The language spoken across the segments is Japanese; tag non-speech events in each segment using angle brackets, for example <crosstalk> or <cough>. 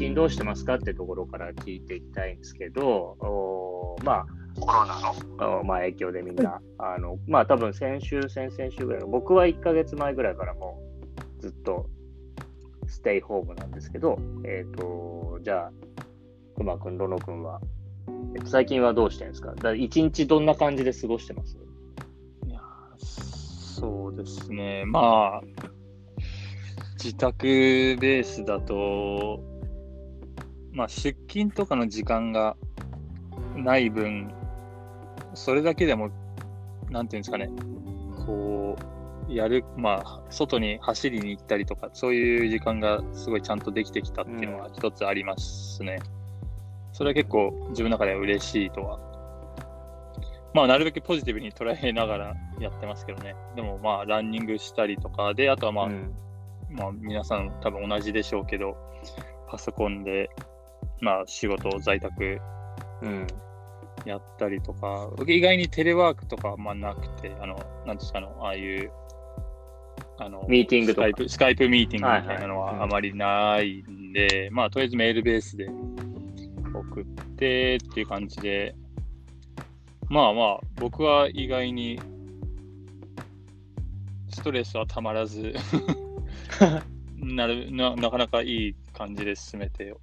近どうしてますかってところから聞いていきたいんですけど、おまあ、コロナの、まあ、影響でみんな、あのまあ多分先週、先々週ぐらいの、僕は1ヶ月前ぐらいからもうずっとステイホームなんですけど、えっ、ー、と、じゃあ、くまくん、ロノくんは、えっと、最近はどうしてるんですか？だ一日どんな感じで過ごしてます？いや、そうですね。まあ、自宅ベースだと、まあ、出勤とかの時間がない分、それだけでも、なんていうんですかね、こう、やる、まあ、外に走りに行ったりとか、そういう時間がすごいちゃんとできてきたっていうのは一つありますね。うん、それは結構自分の中では嬉しいとは。まあ、なるべくポジティブに捉えながらやってますけどね。でも、まあ、ランニングしたりとかで、あとはまあ、うんまあ、皆さん多分同じでしょうけど、パソコンで、まあ、仕事、在宅、うん、やったりとか、意外にテレワークとかまあなくて、あの、なんですかの、ああいう、あの、ミーティングとか。スカイプ、スカイプミーティングみたいなのはあまりないん。で、はいはいうん、まあ、とりあえずメールベースで送ってっていう感じで、まあまあ、僕は意外にストレスはたまらず <laughs> なるななかなかいい感じで進めてよ。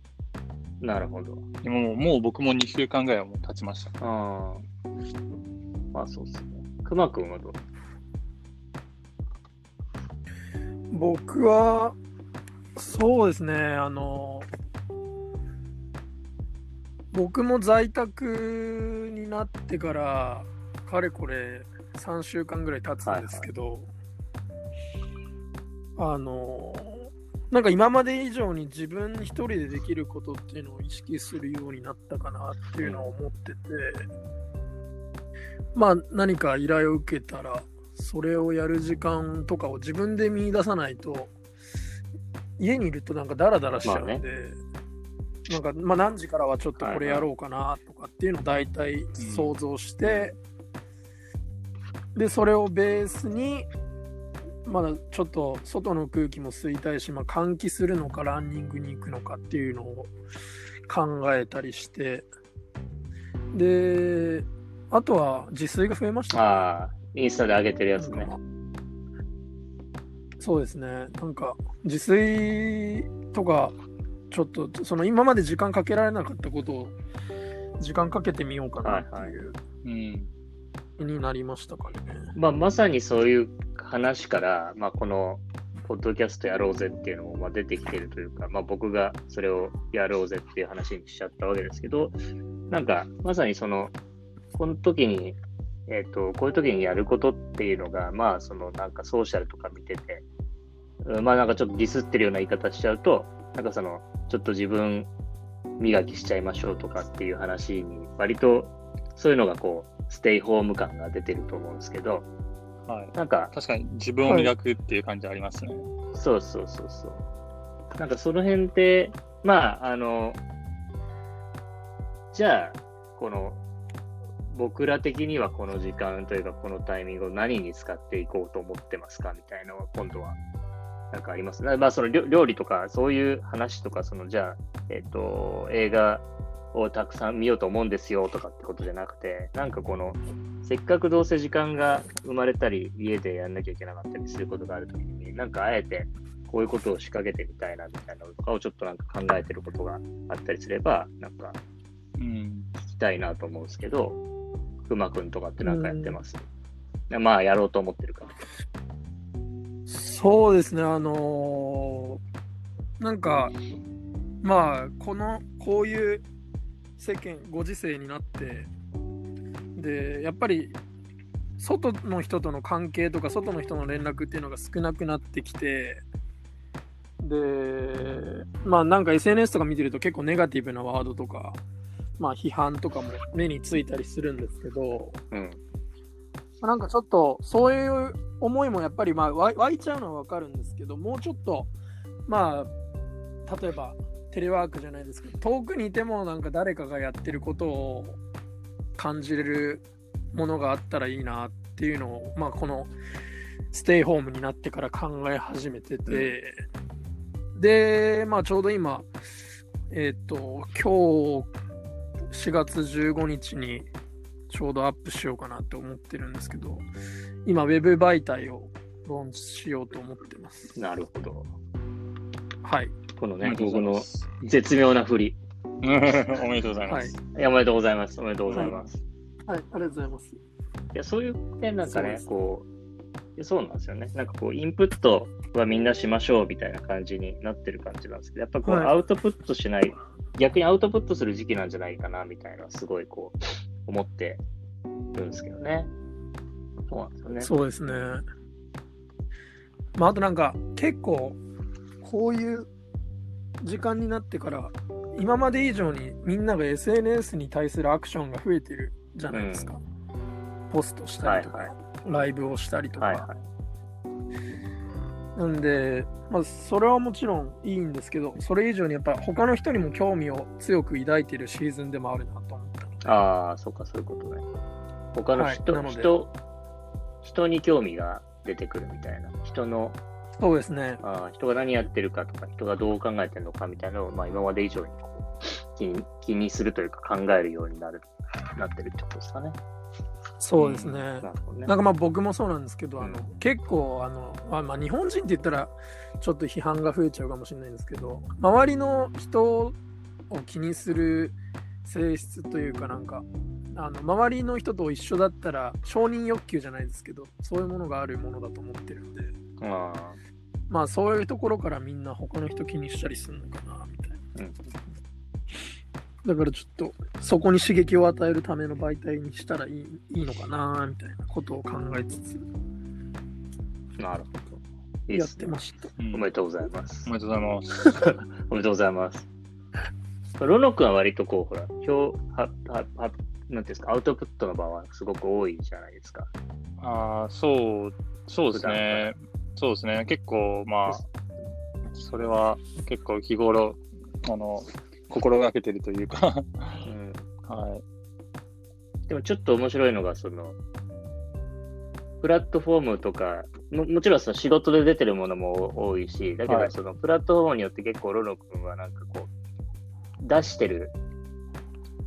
なるほど。でももう僕も2週間ぐらいはもう経ちました。ああ。まあそうっすね。くまくんはどう？僕は、そうですね、あの、僕も在宅になってから、かれこれ3週間ぐらい経つんですけど、はいはいあのなんか今まで以上に自分一人でできることっていうのを意識するようになったかなっていうのを思ってて、まあ何か依頼を受けたら、それをやる時間とかを自分で見出さないと、家にいるとなんかダラダラしちゃうんで、まあね、なんかまあ何時からはちょっとこれやろうかなとかっていうのを大体想像して、で、それをベースにまだちょっと外の空気も吸いたいし、まあ、換気するのかランニングに行くのかっていうのを考えたりして。であとは自炊が増えました、ね、ああインスタで上げてるやつね。そうですね。なんか自炊とかちょっとその今まで時間かけられなかったことを時間かけてみようかなっていう、はいはい、うん、になりましたかね。まあ、まさにそういう話から、まあ、このポッドキャストやろうぜっていうのもまあ出てきてるというか、まあ、僕がそれをやろうぜっていう話にしちゃったわけですけど、なんかまさにその、この時に、えっ、ー、と、こういう時にやることっていうのが、まあそのなんかソーシャルとか見てて、まあなんかちょっとディスってるような言い方しちゃうと、なんかその、ちょっと自分磨きしちゃいましょうとかっていう話に、割とそういうのがこう、ステイホーム感が出てると思うんですけど、はい、なんか、確かに自分を磨くっていう感じありますね、はい。そうそうそうそう。なんかその辺って、まあ、あの、じゃあ、この、僕ら的にはこの時間というか、このタイミングを何に使っていこうと思ってますかみたいなのは、今度は、なんかあります？まあ、その料理とか、そういう話とか、その、じゃあ、えっ、と、映画をたくさん見ようと思うんですよとかってことじゃなくて、なんかこの、せっかくどうせ時間が生まれたり、家でやんなきゃいけなかったりすることがあるときに、なんかあえてこういうことを仕掛けてみたいなみたいなのとかをちょっとなんか考えてることがあったりすれば、なんか、聞きたいなと思うんですけど、くまくんとかってなんかやってます、うん、まあ、やろうと思ってるから。そうですね、あのー、なんか、まあ、この、こういう世間ご時世になってでやっぱり外の人との関係とか外の人の連絡っていうのが少なくなってきてでまあなんか SNS とか見てると結構ネガティブなワードとかまあ批判とかも目についたりするんですけど、うん、なんかちょっとそういう思いもやっぱりまあ湧いちゃうのはわかるんですけどもうちょっとまあ例えばテレワークじゃないですけど遠くにいてもなんか誰かがやってることを感じれるものがあったらいいなっていうのを、まあ、このステイホームになってから考え始めてて、うん、で、まあ、ちょうど今えっ、と、今日4月15日にちょうどアップしようかなって思ってるんですけど、今、ウェブ媒体をローンチしようと思ってます。なるほど。はい。このね、僕の。絶妙な振り。<laughs> おめでとうございはい。ます。いや、おめでとうございます。おめでとうございます。はい、ありがとうございます。いや、そういう点なんかねこう、いやそうなんですよね。なんかこう、インプットはみんなしましょうみたいな感じになってる感じなんですけど、やっぱこう、はいアウトプットしない、逆にアウトプットする時期なんじゃないかなみたいな、すごいこう、思ってるんですけどね。そうなんですよね。そうですね。まあ、あとなんか、結構、こういう時間になってから、今まで以上にみんなが SNS に対するアクションが増えてるじゃないですか。ポストしたりとか、はいライブをしたりとか。はいはい。なんで、まあ、それはもちろんいいんですけど、それ以上にやっぱ他の人にも興味を強く抱いてるシーズンでもあるなと思った。ああ、そうか、そういうことね。他の人、はい人、人に興味が出てくるみたいな。人の、そうですね。あー人が何やってるかとか、人がどう考えてるのかみたいなのを、まあ、今まで以上にこう気に気にするというか考えるようになる、なってるってことですかね。そうですね。なるほどね。なんかまあ僕もそうなんですけど、あのうん結構あの、まあ、まあ日本人って言ったらちょっと批判が増えちゃうかもしれないんですけど周りの人を気にする性質というかなんかあの周りの人と一緒だったら承認欲求じゃないですけどそういうものがあるものだと思ってるんであまあそういうところからみんな他の人気にしたりするのかなみたいなーうんだからちょっとそこに刺激を与えるための媒体にしたらいいいいのかなみたいなことを考えつつなるほど。いいやっ。てました。うんおめでとうございますお。めでとうございます。<laughs> おめでとうございます。ロノ君は割とこう、ほら、表、は、は、は、なんていうんですか、アウトプットの場はすごく多いじゃないですか。ああ、そう、そうですね。そうですね。結構、まあ、それは結構日頃、あの、心がけてるというか、うんはい。でもちょっと面白いのが、その、プラットフォームとか、ももちろんその仕事で出てるものも多いし、だけはいどそのプラットフォームによって結構ロノ君はなんかこう、出してる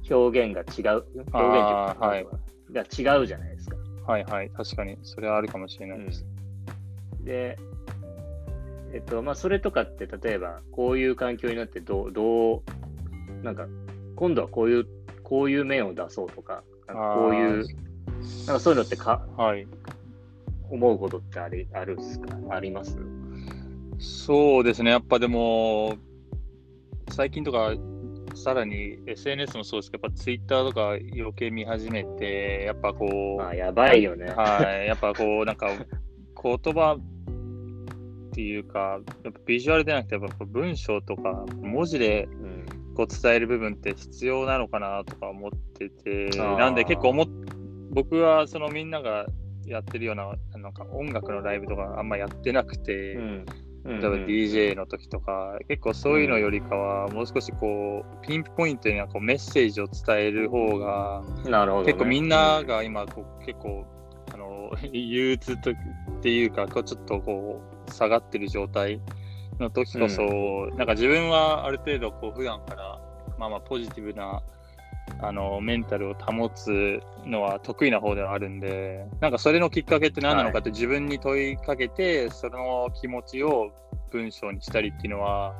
表現が違う、表現っていうかはいが違うじゃないですか。はいはい。確かに、それはあるかもしれないです。で、えっと、まあ、それとかって、例えば、こういう環境になってどう、どう、なんか、今度はこういう、こういう面を出そうとか、なんかこういう、なんかそういうのってかはい。思うことってありあるっすか？あります？そうですね。やっぱでも、最近とか、さらに SNS もそうですけど、やっぱ Twitter とか余計見始めて、やっぱこう、まあ、やばいよね。はい、やっぱこう、なんか、<laughs> 言葉っていうか、やっぱビジュアルでなくて、やっぱ文章とか文字でうん。こう伝える部分って必要なのかなとか思ってて、あーなんで結構思っ僕はそのみんながやってるような、なんか音楽のライブとかあんまやってなくて、うん。例えば DJ の時とか、結構そういうのよりかは、もう少しこう、ピンポイントになんかこうメッセージを伝える方が、ね。結構みんなが今こう結構憂鬱とっていうかこうちょっとこう下がってる状態の時こそ、なんか自分はある程度こう普段からまあまあポジティブなあのメンタルを保つのは得意な方ではあるんでなんかそれのきっかけって何なのかって自分に問いかけて、その気持ちを文章にしたりっていうのは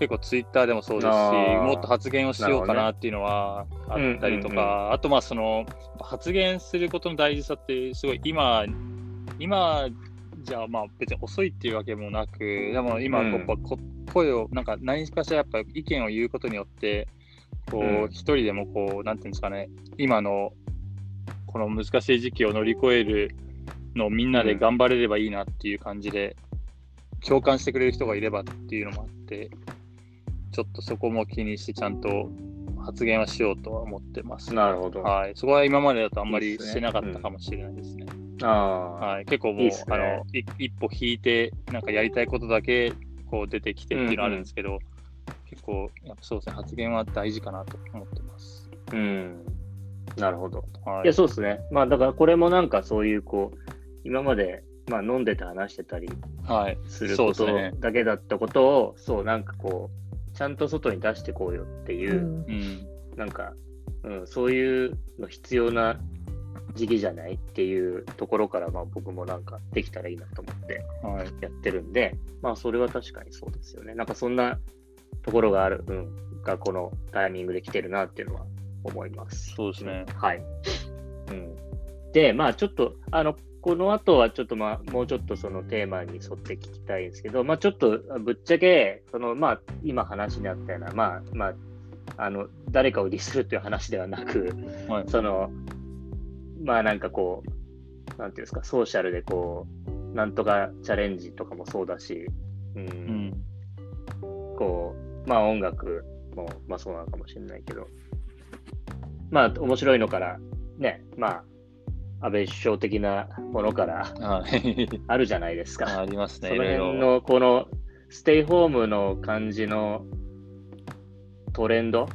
結構ツイッターでもそうですしもっと発言をしようかなっていうのはあったりとか、うんうんあとまあその発言することの大事さってすごい今今じゃあまあ別に遅いっていうわけもなくでも今うん。やっぱこ声をなんか何かしらやっぱ意見を言うことによってこうん。う一人でもこうなんていうんですかね今のこの難しい時期を乗り越えるのをみんなで頑張れればいいなっていう感じで共感してくれる人がいればっていうのもあってちょっとそこも気にしてちゃんと発言はしようとは思ってます。なるほど。はい、そこは今までだとあんまりしてなかったかもしれないですね。ああ、はい、結構もうねあのい一歩引いて、なんかやりたいことだけこう出てきてっていうのあるんですけど、結構やっぱそうですね、発言は大事かなと思ってます。うん。なるほど。はいいや、そうですね。まあ、だからこれもなんかそういう、こう、今まで、まあ、飲んでて話してたりはい、すること。だけだったことを、そう、なんかこう、ちゃんと外に出してこうよっていうう、んうん。なんか、うん、そういうの必要な時期じゃないっていうところから、まあ僕もなんかできたらいいなと思ってはい。やってるんで、まあそれは確かにそうですよね。なんかそんなところがある、うん、がこのタイミングで来てるなっていうのは思います。そうですね。はい。うん。で、まあちょっと、あの、この後はちょっとまあ、もうちょっとそのテーマに沿って聞きたいんですけど、まあちょっとぶっちゃけ、そのまあ今話にあったような、まあまあ、あの、誰かをディスるっていう話ではなく、はい。その、まあなんかこう、なんていうんですか、ソーシャルでこう、なんとかチャレンジとかもそうだし、うん、うん。こう、まあ音楽も、まあそうなのかもしれないけど、まあ面白いのから、ね、まあ、安倍首相的なものからはい。あるじゃないですか。ありますね。その。辺の、この、ステイホームの感じのトレンド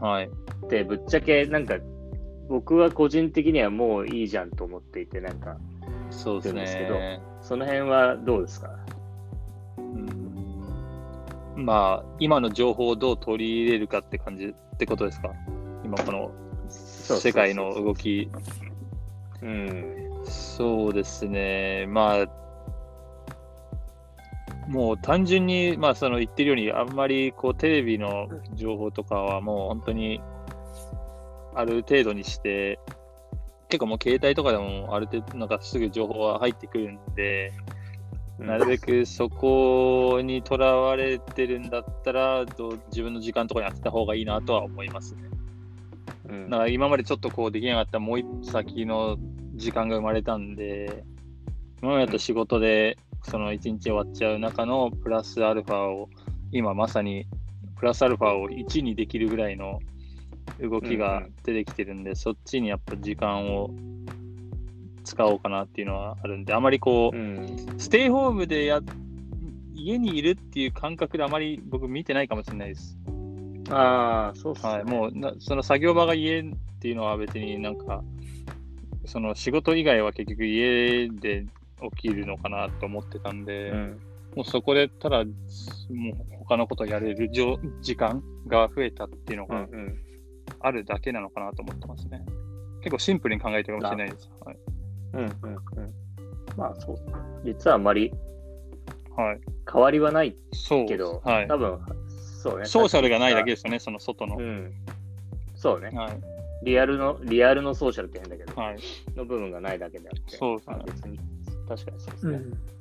はい。って、ぶっちゃけ、なんか、僕は個人的にはもういいじゃんと思っていて、なんか、そうですけね。その辺はどうですか？うんまあ、今の情報をどう取り入れるかって感じってことですか？今このそう世界の動き。うん。そうですね。まあ、もう単純に、まあ、その言ってるように、あんまりこうテレビの情報とかはもう本当にある程度にして、結構もう携帯とかでもある程度、なんかすぐ情報は入ってくるんで、なるべくそこにとらわれてるんだったら、どう自分の時間とかに当てた方がいいなとは思いますね。うんだから今までちょっとこうできなかったもう一歩先の時間が生まれたんで、今までだと仕事でその一日終わっちゃう中のプラスアルファを、今まさにプラスアルファを1にできるぐらいの動きが出てきてるんで、そっちにやっぱ時間を使おうかなっていうのはあるんで、あまりこう、うん。ステイホームでや家にいるっていう感覚であまり僕見てないかもしれないです。ああ、そうっすね。はい、もうなその作業場が家っていうのは別になんか、その仕事以外は結局家で起きるのかなと思ってたんで、うん。もうそこでただ、もう他のことをやれるじょ時間が増えたっていうのが。あるだけなのかなと思ってますね。結構シンプルに考えてるかもしれないです。はい。うんうんうん。まあそう。実はあんまりはい、変わりはないそうけど、はい多分そうね。ソーシャルがないだけでですよね、その外の。うん。そうね。はい。リアルの、リアルのソーシャルって変だけど、はい。の部分がないだけであって。そうですねまあ別に、確かにそうですね。うん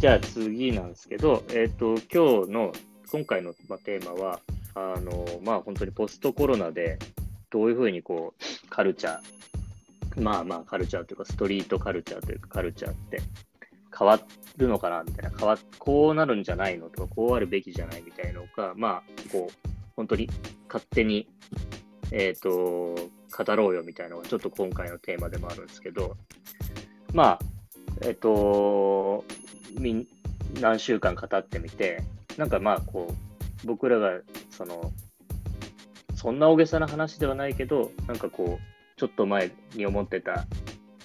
じゃあ次なんですけど、えっ、と、今日の、今回の、まあ、テーマは、あの、まあ本当にポストコロナで、どういうふうにこう、カルチャー、まあまあカルチャーというか、ストリートカルチャーというか、カルチャーって変わるのかなみたいな、変わこうなるんじゃないのとか、こうあるべきじゃないみたいなのが、まあ、こう、本当に勝手に、えっ、と、語ろうよみたいなのが、ちょっと今回のテーマでもあるんですけど、まあ、えっ、と、何週間語ってみて、なんかまあこう、僕らがその、そんな大げさな話ではないけど、なんかこう、ちょっと前に思ってた、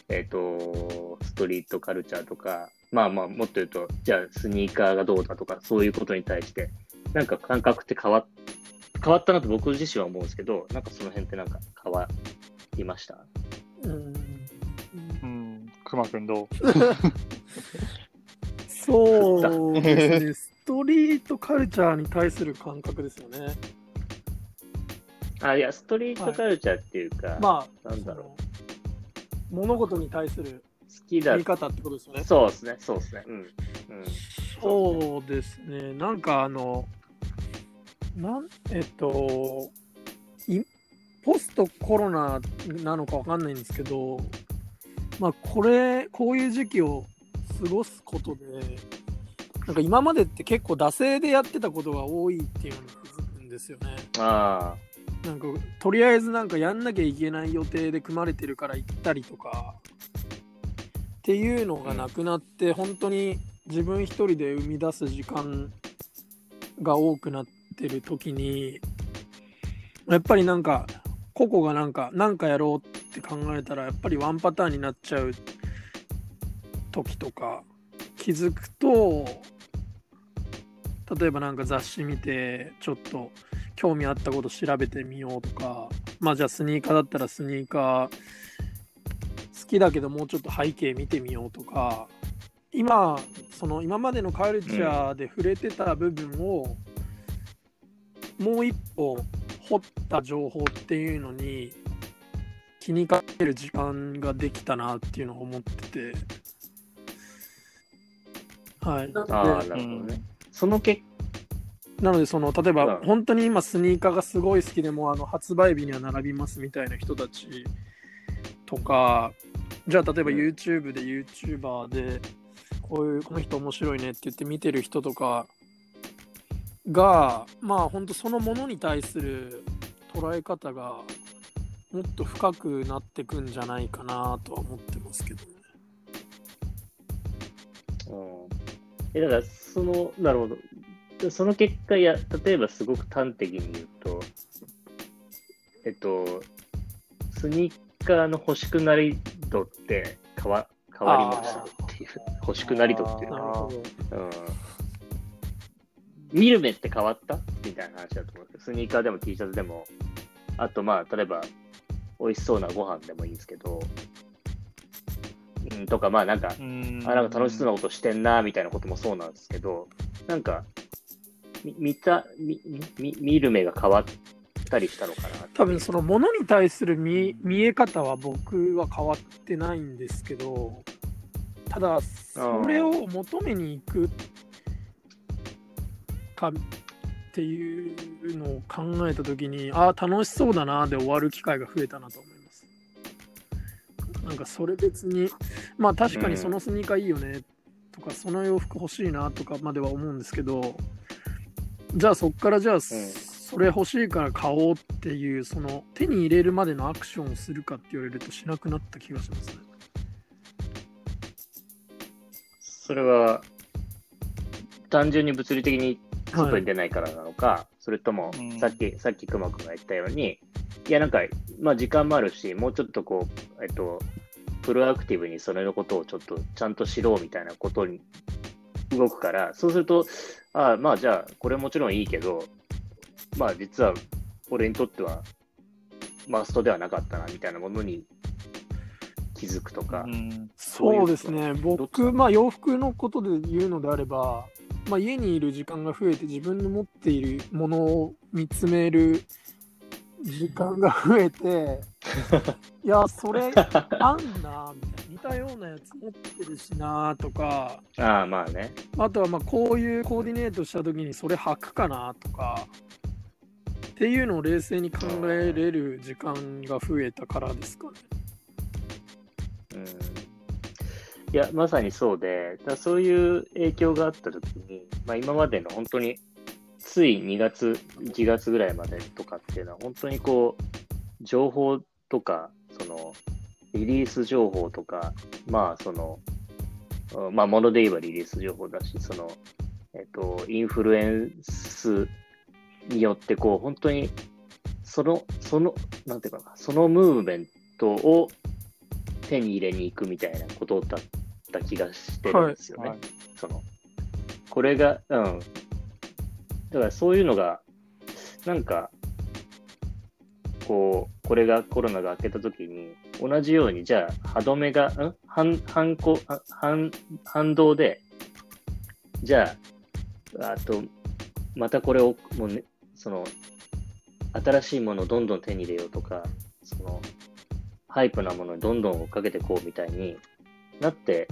えっ、と、ストリートカルチャーとか、まあまあもっと言うと、じゃあスニーカーがどうだとか、そういうことに対して、なんか感覚って変わっ変わったなと僕自身は思うんですけど、なんかその辺ってなんか変わりました？うん。うん。くまくんどう？<laughs> そうですね、ストリートカルチャーに対する感覚ですよね。あ、いや、ストリートカルチャーっていうか、まあ、なんだろその物事に対する好きだ見方ってことですよね。そうですね、そうですね。うん。うん。そうですね、なんかあの、なんえっと、いポストコロナなのかわかんないんですけど、まあ、これ、こういう時期を過ごすことで、なんか今までって結構惰性でやってたことが多いっていうのに気づくんですよね。あなんかとりあえずなんかやんなきゃいけない予定で組まれてるから行ったりとかっていうのがなくなって、本当に自分一人で生み出す時間が多くなってる時にやっぱりなんか個々がなんか何かやろうって考えたらやっぱりワンパターンになっちゃう時とか気づくと例えばなんか雑誌見てちょっと興味あったこと調べてみようとかまあじゃあスニーカーだったらスニーカー好きだけどもうちょっと背景見てみようとか今その今までのカルチャーで触れてた部分を、もう一歩掘った情報っていうのに気にかける時間ができたなっていうのを思っててはいああ、なるほどね。その結なのでその例えばうん本当に今スニーカーがすごい好きでもうあの発売日には並びますみたいな人たちとかじゃあ例えばうん YouTube で YouTuber でこういうこの人面白いねって言って見てる人とかがまあ本当そのものに対する捉え方がもっと深くなってくんじゃないかなとは思ってますけどね。えだから、その、なるほど。でその結果や、例えばすごく端的に言うと、えっと、スニーカーの欲しくなり度って変わ変わりました。っていう、欲しくなり度っていうなるのは、ほど。うん、見る目って変わった？みたいな話だと思うんですけど、スニーカーでも T シャツでも、あとまあ、例えば、美味しそうなご飯でもいいんですけど、うん、とか、まあなんか、うん。あ、なんか楽しそうなことしてんな、みたいなこともそうなんですけど、なんか、み見た、み、み、見る目が変わったりしたのかな多分そのものに対する見見え方は僕は変わってないんですけどただそれを求めに行くかっていうのを考えた時にああ楽しそうだなで終わる機会が増えたなとなんかそれ別にまあ確かにそのスニーカーいいよねとかその洋服欲しいなとかまでは思うんですけどじゃあそっからじゃあ、それ欲しいから買おうっていうその手に入れるまでのアクションをするかって言われるとしなくなった気がしますね。それは、単純に物理的に外はい。に出ないからなのか、それともうん、さっき、さっき熊くんが言ったように、いや、なんか、まあ時間もあるし、もうちょっとこう、えっと、プロアクティブにそれのことをちょっとちゃんと知ろうみたいなことに動くから、そうすると、ああ、まあじゃあ、これもちろんいいけど、まあ実は、俺にとっては、マストではなかったな、みたいなものに気づくとか、うん。そうですね、僕、まあ、洋服のことで言うのであれば、まあ、家にいる時間が増えて、自分の持っているものを見つめる時間が増えて、<laughs> いや、それ、あんな、みたいな、似たようなやつ持ってるしなとか、ああ、まあね。あとはまあこういうコーディネートした時にそれ履くかなとかっていうのを冷静に考えれる時間が増えたからですかね。うんいや、まさにそうで、だそういう影響があったときに、まあ、今までの本当に、つい2月、1月ぐらいまでとかっていうのは、本当にこう、情報とか、その、リリース情報とか、まあ、その、まあ、もので言えばリリース情報だし、その、えっと、インフルエンスによって、こう、本当に、その、その、なんていうかな、そのムーブメントを手に入れに行くみたいなことだった気がしてるんですよね。はいその、これが、うん。だからそういうのが、なんか、こう、これがコロナが明けた時に、同じように、じゃあ、歯止めが、ん？反、反抗、あ反、反動で、じゃあ、あと、またこれを、もうね、その、新しいものをどんどん手に入れようとか、その、ハイプなものにどんどん追っかけていこうみたいになって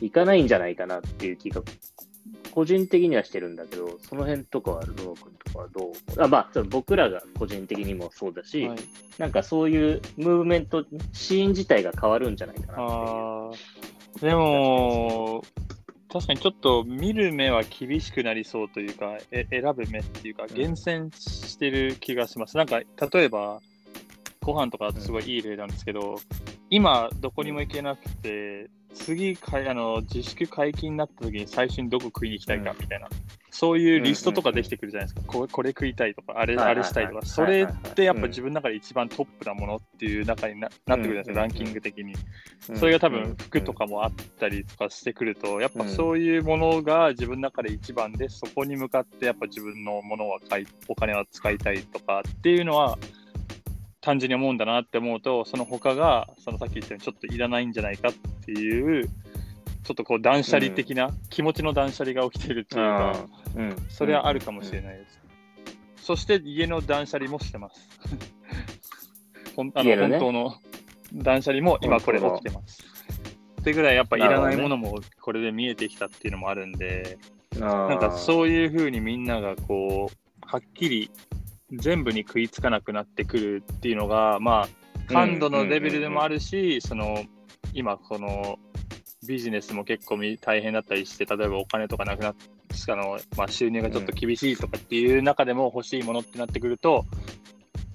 いかないんじゃないかなっていう気が、個人的にはしてるんだけど、その辺とかは、ルノー君とかはどう？あ、まあ、僕らが個人的にもそうだし、はい。なんかそういうムーブメント、シーン自体が変わるんじゃないかなってでも、確かにちょっと見る目は厳しくなりそうというか、え選ぶ目っていうか、うん。厳選してる気がします。なんか、例えば、ご飯とかだとすごいいい例なんですけど、今、どこにも行けなくて、次かいあの、自粛解禁になった時に最初にどこ食いに行きたいかみたいな、そういうリストとかできてくるじゃないですか。ここれ食いたいとか、あれあれしたいとか、はいそれってやっぱうん。自分の中で一番トップなものっていう中にななってくるじゃないですか、うんランキング的に。うん。それが多分服とかもあったりとかしてくると、やっぱそういうものが自分の中で一番で、そこに向かってやっぱ自分のものは買い、お金は使いたいとかっていうのは、単純に思うんだなって思うと、その他が、そのさっき言ったようにちょっといらないんじゃないかっていう、ちょっとこう断捨離的な、気持ちの断捨離が起きてるっていうか、うんうんそれはあるかもしれないです。そして家の断捨離もしてます。<laughs> ほんあの本当の断捨離も今これ起きてます。ってぐらいやっぱいらないものもこれで見えてきたっていうのもあるんで、ななんかそういうふうにみんながこう、はっきり全部に食いつかなくなってくるっていうのが、まあ、感度のレベルでもあるし、その、今このビジネスも結構み大変だったりして、例えばお金とかなくなっあの、まあ、収入がちょっと厳しいとかっていう中でも欲しいものってなってくると、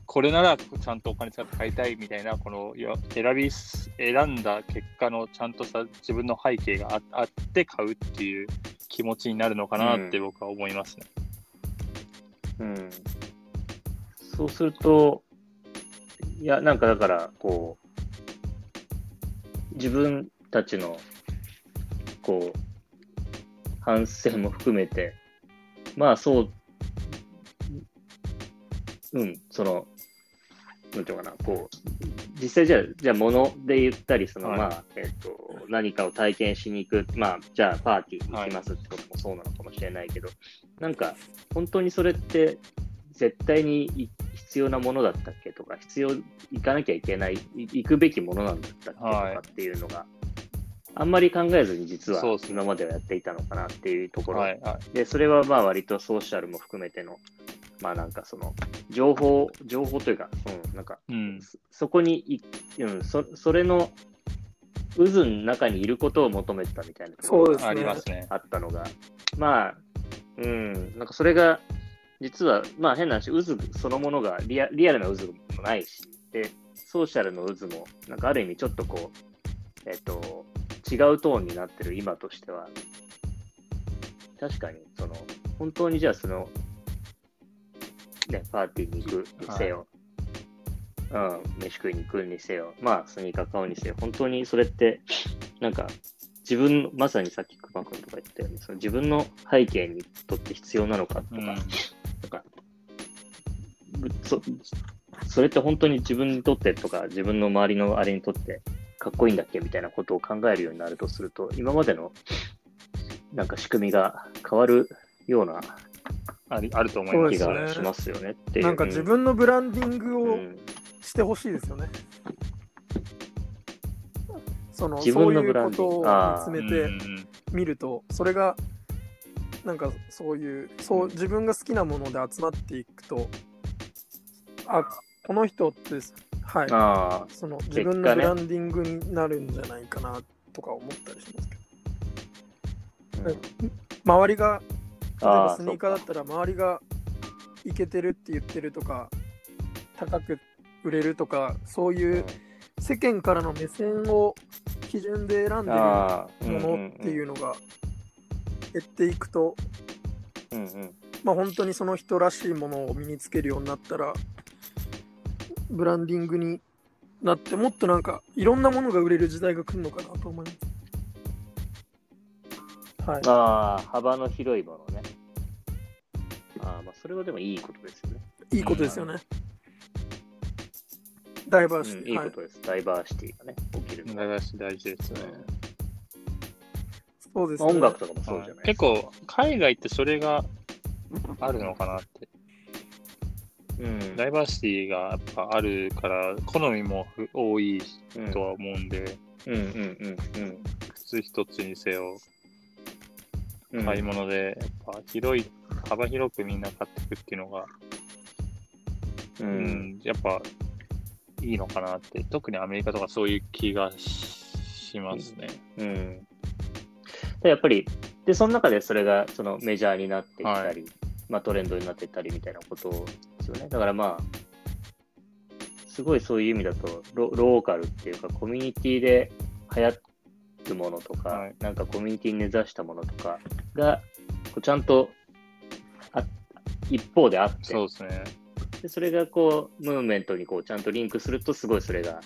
これならちゃんとお金使って買いたいみたいな、この選びす、選んだ結果のちゃんとした自分の背景がああって買うっていう気持ちになるのかなって僕は思いますね。うん、そうすると、いや、なんかだから、こう、自分たちの、こう、反省も含めて、まあそう、うん、その、なんていうのかな、こう、実際じゃあ、じゃあ物で言ったり、その、はい。まあ、えっ、と、何かを体験しに行く、まあ、じゃあパーティーに行きますってこともそうなのかもしれないけど、なんか、本当にそれって絶対にい必要なものだったっけとか、必要、行かなきゃいけない、い行くべきものなんだったっけとはいかっていうのが、あんまり考えずに実は今まではやっていたのかなっていうところ。はいはい。で、それはまあ割とソーシャルも含めての、まあなんかその、情報、情報というか、うん、なんか、うん。そそこにい、うん、そそれの渦の中にいることを求めてたみたいなところがありますね。あったのが、まあ、うん、なんかそれが、実は、まあ変な話、渦そのものがリアリアルな渦もないし、で、ソーシャルの渦も、なんかある意味ちょっとこう、えっ、と、違うトーンになってる今としては、確かに、その、本当にじゃあその、ね、パーティーに行くにせよ、うん、飯食いに行くにせよ、まあ、スニーカー買うにせよ、本当にそれって、なんか、自分の、まさにさっき熊君とか言ったように、その自分の背景にとって必要なのかとか、うん。なんかぐそ、それって本当に自分にとってとか、自分の周りのあれにとってかっこいいんだっけみたいなことを考えるようになるとすると、今までのなんか仕組みが変わるようなありあると思います。気そうですねがしますよねっていう。なんか自分のブランディングをうんしてほしいですよね。その自そういう分のブランディことをングあー見つめうんて見ると、それがなんかそういうそう自分が好きなもので集まっていくと、あこの人ってはい。その自分のブランディングになるんじゃないかなとか思ったりしますけど、うん。周りが例えばスニーカーだったら周りがいけてるって言ってるとか高く売れるとかそういう世間からの目線を基準で選んでるものっていううのが減っていくと、んうんうん。まあ本当にその人らしいものを身につけるようになったらブランディングになってもっとなんかいろんなものが売れる時代が来るのかなと思います。はい。ああ、幅の広いものね。ああ、まあ、それはでもいいことですよね。いいことですよね。ダイバーシうん、ティ。はいいいこ。とです。ダイバーシティがね、起きるのは。大事大事ですね。そうですね。まあ音楽とかもそうじゃない結構、海外ってそれがあるのかなって。うん、ダイバーシティがやっぱあるから、好みもふ多いうんとは思うんで、うんうんうん靴一つにせよ、うん。買い物で、やっぱ広い、幅広くみんな買っていくっていうのが、う。うんん、やっぱいいのかなって、特にアメリカとかそういう気がしますね。うん。でやっぱり、で、その中でそれがそのメジャーになっていったり、まあトレンドになっていったりみたいなことですよね。だからまあ、すごいそういう意味だとロ、ローカルっていうか、コミュニティで流行るものとか、はいなんかコミュニティに根ざしたものとかが、こうちゃんとあ一方であって、そうですね。でそれがこう、ムーブメントにこうちゃんとリンクすると、すごいそれが、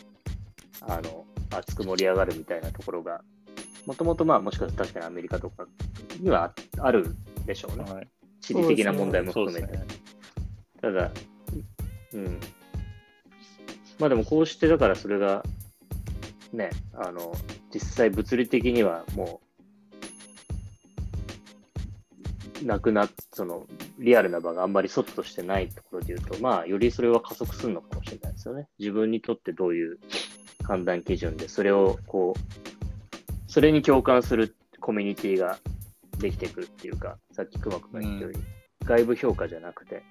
あの、熱く盛り上がるみたいなところが、もともとまあ、もしかしたら確かにアメリカとかにはああるでしょうね。はい。地理的な問題も含めて。ね。ただ、うん。まあでもこうして、だからそれが、ね、あの、実際物理的にはもう、なくなっ、その、リアルな場があんまり外としてないところで言うと、まあ、よりそれは加速するのかもしれないですよね。自分にとってどういう判断基準で、それをこう、それに共感するコミュニティができてくるっていうか、さっき熊君が言ったように、外部評価じゃなくて、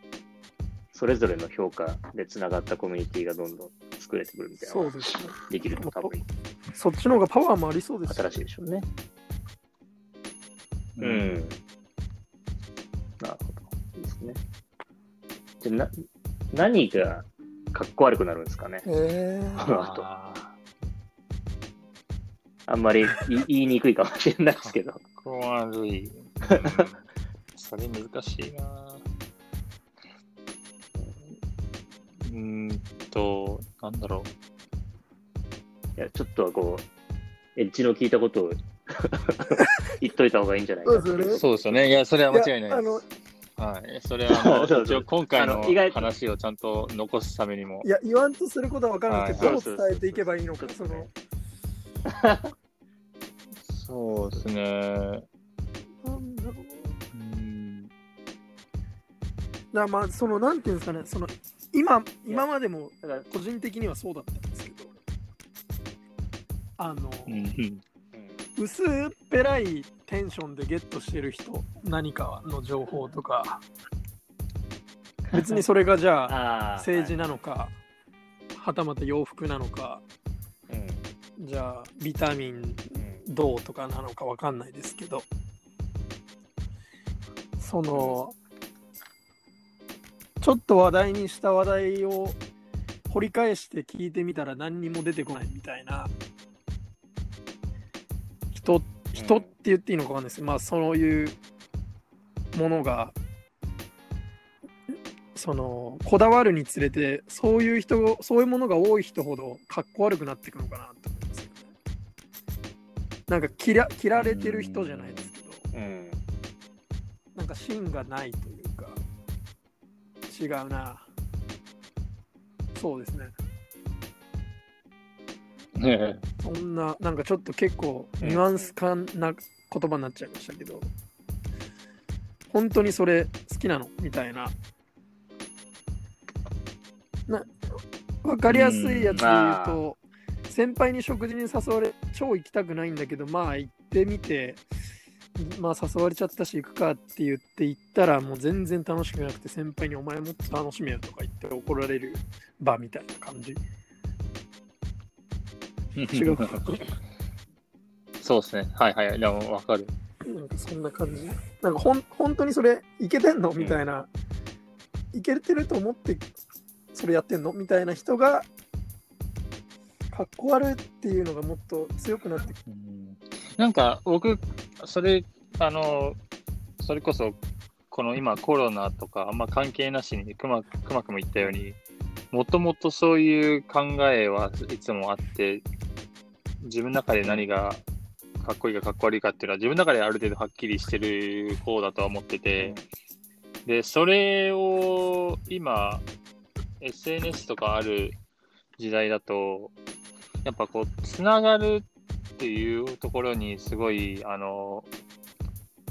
それぞれの評価でつながったコミュニティがどんどん作れてくるみたいなそうですね。できると多分そっちの方がパワーもありそうですよ新しいでしょうね。ううん。なるほど。いいですね。じゃあな、何がかっこ悪くなるんですかね。へえこの後。ああんまり言い <laughs> 言いにくいかもしれないですけど。ーかっこ悪い。うんそれ難しいな。うーんと、なんだろいや、ちょっとはこう、エッジの効いたことを <laughs> 言っといた方がいいんじゃないかそうですよねう。そうですよね。いや、それは間違いないやあのです。はい。それは、一応今回の話をちゃんと残すためにもい。や、言わんとすることは分からないけど、はいどう伝えていけばいいのか、その、<laughs> そうですね。なんだろう。うん。だまあ、その、なんていうんですかね、その、今、今までもだから、個人的にはそうだったんですけど、あの、うんうん薄っぺらいテンションでゲットしてる人、何かの情報とか、<laughs> 別にそれがじゃあ、<laughs> 政治なのか、はたまた洋服なのか、はいじゃあ、ビタミンどうとかなのかわかんないですけど、その、ちょっと話題にした話題を掘り返して聞いてみたら何にも出てこないみたいな。人、人って言っていいのかわかんないです。まあそういうものが、その、こだわるにつれて、そういう人、そういうものが多い人ほどかっこ悪くなっていくのかなって思いますけどね。なんか嫌ら嫌られてる人じゃないですけど、うんなんか芯がないというか、違うな。そうですね。ねそんな、なんかちょっと結構ニュアンス感な言葉になっちゃいましたけど、本当にそれ好きなのみたいな。な、わかりやすいやつで言うと、先輩に食事に誘われ、超行きたくないんだけど、まあ行ってみて、まあ誘われちゃったし行くかって言って行ったらもう全然楽しくなくて先輩にお前もっと楽しめよとか言って怒られる場みたいな感じ。<laughs> 違う。そうですね。はいはい。でもわかる。なんかそんな感じ。なんかほん本当にそれいけてんの？みたいな、いけてると思ってそれやってんの？みたいな人が、かっこ悪いっていうのがもっと強くなってくうん。なんか僕、それ、あの、それこそ、この今コロナとかあんま関係なしに、くまくまくも言ったように、もともとそういう考えはいつもあって、自分の中で何がかっこいいかかっこ悪いかっていうのは自分の中である程度はっきりしてる方だとは思ってて、で、それを今、SNS とかある時代だと、やっぱこう、つながるっていうところにすごい、あの、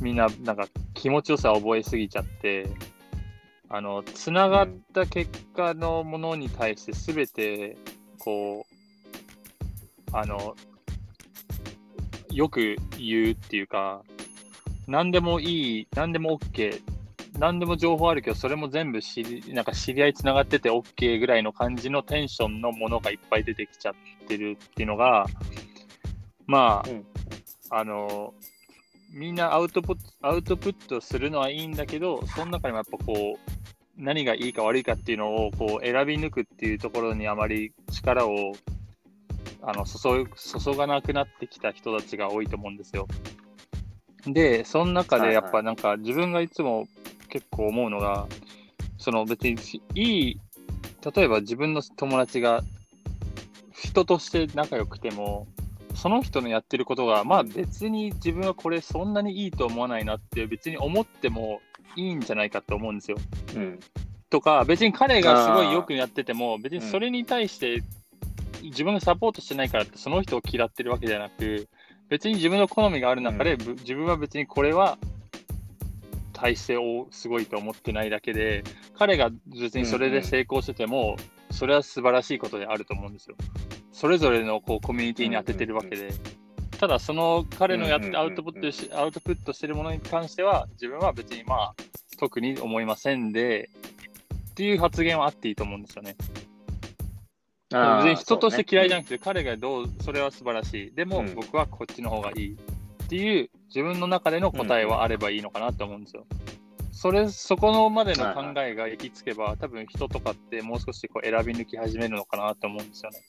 みんな、なんか気持ちよさを覚えすぎちゃって、あの、つながった結果のものに対してすべて、こう、あの、よく言うっていうか、何でもいい、何でも OK、何でも情報あるけど、それも全部知り、なんか知り合いつながってて OK ぐらいの感じのテンションのものがいっぱい出てきちゃってるっていうのが、まあ、うんあの、みんなアウトプット、アウトプットするのはいいんだけど、その中にもやっぱこう、何がいいか悪いかっていうのをこう選び抜くっていうところにあまり力をあの注注がなくなってきた人たちが多いと思うんですよ。で、その中でやっぱなんか自分がいつも結構思うのが、その別にいい、例えば自分の友達が人として仲良くても、その人のやってることが、まあ別に自分はこれそんなにいいと思わないなって別に思ってもいいんじゃないかと思うんですよ。うん。とか、別に彼がすごいよくやってても、別にそれに対して自分がサポートしてないからってその人を嫌ってるわけじゃなく、別に自分の好みがある中で、ぶ自分は別にこれは体制をすごいと思ってないだけで、彼が別にそれで成功してても、それは素晴らしいことであると思うんですよ。それぞれのこうコミュニティに当ててるわけで。ただ、その彼のやってアウトプットし、アウトプットしてるものに関しては、自分は別にまあ、特に思いませんで、っていう発言はあっていいと思うんですよね。別に人として嫌いじゃなくて、彼がどう、それは素晴らしい。でも、うん僕はこっちの方がいい。っていう、自分の中での答えはあればいいのかなと思うんですよ。それ、そこのまでの考えが行き着けば、多分人とかってもう少しこう選び抜き始めるのかなと思うんですよね。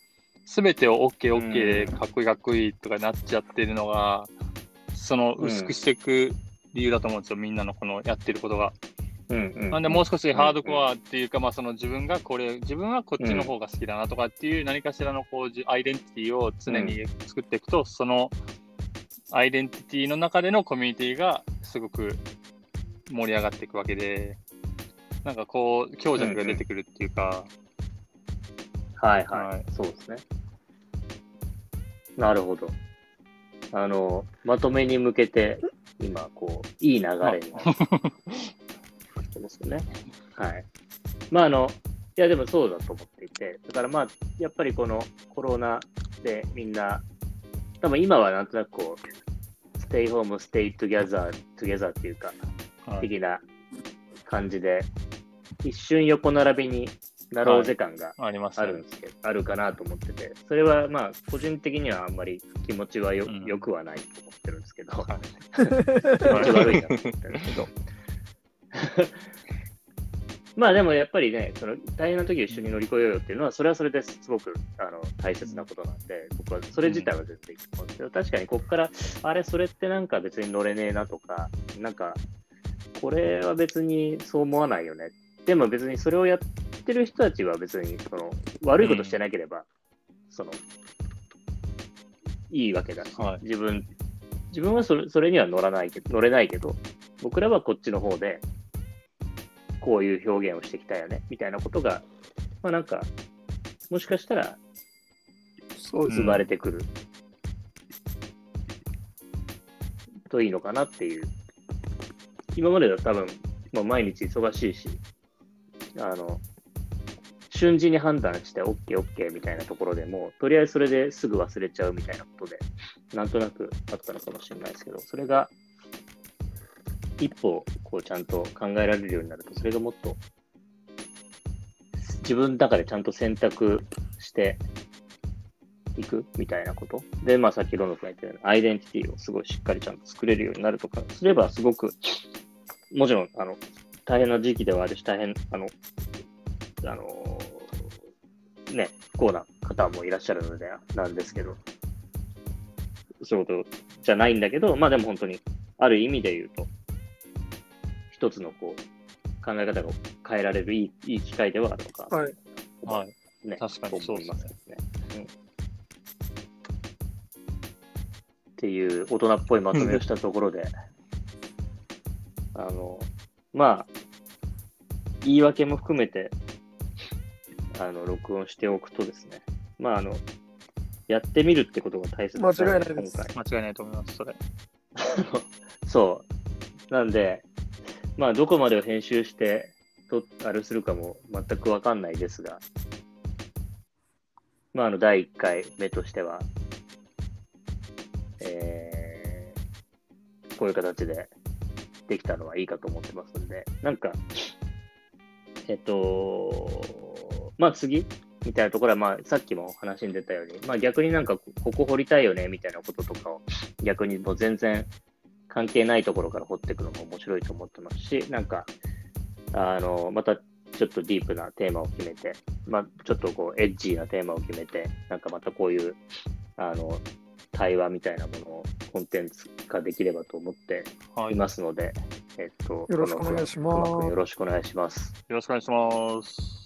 すべてを OK、OK でうんかっこいいかっこいいとかなっちゃってるのが、その薄くしていく理由だと思うんですよ、みんなのこのやってることが。うんうん、なんでもう少しハードコアっていうか、まあその自分がこれ、自分はこっちの方が好きだなとかっていう何かしらのこうじアイデンティティを常に作っていくと、そのアイデンティティの中でのコミュニティがすごく盛り上がっていくわけで、なんかこう、強弱が出てくるっていうか、はいはい、はいそうですね。なるほど。あの、まとめに向けて、今、こう、いい流れになってますよね。<laughs> はい。まあ、あの、いや、でもそうだと思っていて、だからまあ、やっぱりこのコロナでみんな、多分今はなんとなくこう、ステイホーム、 stay together、together っていうか、はい。的な感じで、一瞬横並びになろうぜ感がありますね。あるんですけど、あるかなと思ってて、それはまあ、個人的にはあんまり気持ちはよ,、うん。よくはないと思ってるんですけど、はい。<laughs> 気持ち悪いなと思ってるんですけど。<laughs> まあでもやっぱりね、その大変な時を一緒に乗り越えようよっていうのは、それはそれですごくあの大切なことなんで、僕はそれ自体は全然いいと思うんですけど、確かにここから、あれ、それってなんか別に乗れねえなとか、なんか、これは別にそう思わないよね。でも別にそれをやってる人たちは別にその悪いことしてなければ、その、いいわけだし、はい。自分、自分はそれそれには乗らないけど、乗れないけど、僕らはこっちの方で、こういう表現をしてきたよね、みたいなことが、まあなんか、もしかしたら生まれてくる、といいのかなっていう。今までだと多分、もう毎日忙しいし、あの、瞬時に判断して OK、OK みたいなところでも、とりあえずそれですぐ忘れちゃうみたいなことで、なんとなくあったのかもしれないですけど、それが一歩こうちゃんと考えられるようになると、それがもっと自分の中でちゃんと選択していくみたいなこと。で、まあさっきロンドンさん言ったように、アイデンティティをすごいしっかりちゃんと作れるようになるとかすれば、すごく、もちろん、あの、大変な時期ではあるし、大変、あの、あの、ね、不幸な方もいらっしゃるので、なんですけど、そういうことじゃないんだけど、まあでも本当に、ある意味で言うと、一つのこう、考え方が変えられるいいいい機会ではあるのか、はい。はい。ね、確かにそうですね思いますね。うんっていう大人っぽいまとめをしたところで、あの、まあ、言い訳も含めて、あの、録音しておくとですね、まあ、あの、やってみるってことが大切間違いないです。間違いないと思います、それ。<laughs> そう。なんで、まあ、どこまでを編集して、と、あれするかも全くわかんないですが、まあ、あの、第1回目としては、えー、こういう形でできたのはいいかと思ってますんで、なんか、えっと、まあ次みたいなところは、まあさっきも話に出たように、まあ逆になんかここ掘りたいよねみたいなこととかを逆にもう全然関係ないところから掘っていくのも面白いと思ってますし、なんか、あの、またちょっとディープなテーマを決めて、まあ、ちょっとこう、エッジーなテーマを決めて、なんかまたこういう、あの、対話みたいなものをコンテンツ化できればと思ってはいいますので、えっと、よろしくお願いしますよろしくお願いします。よろしくお願いします。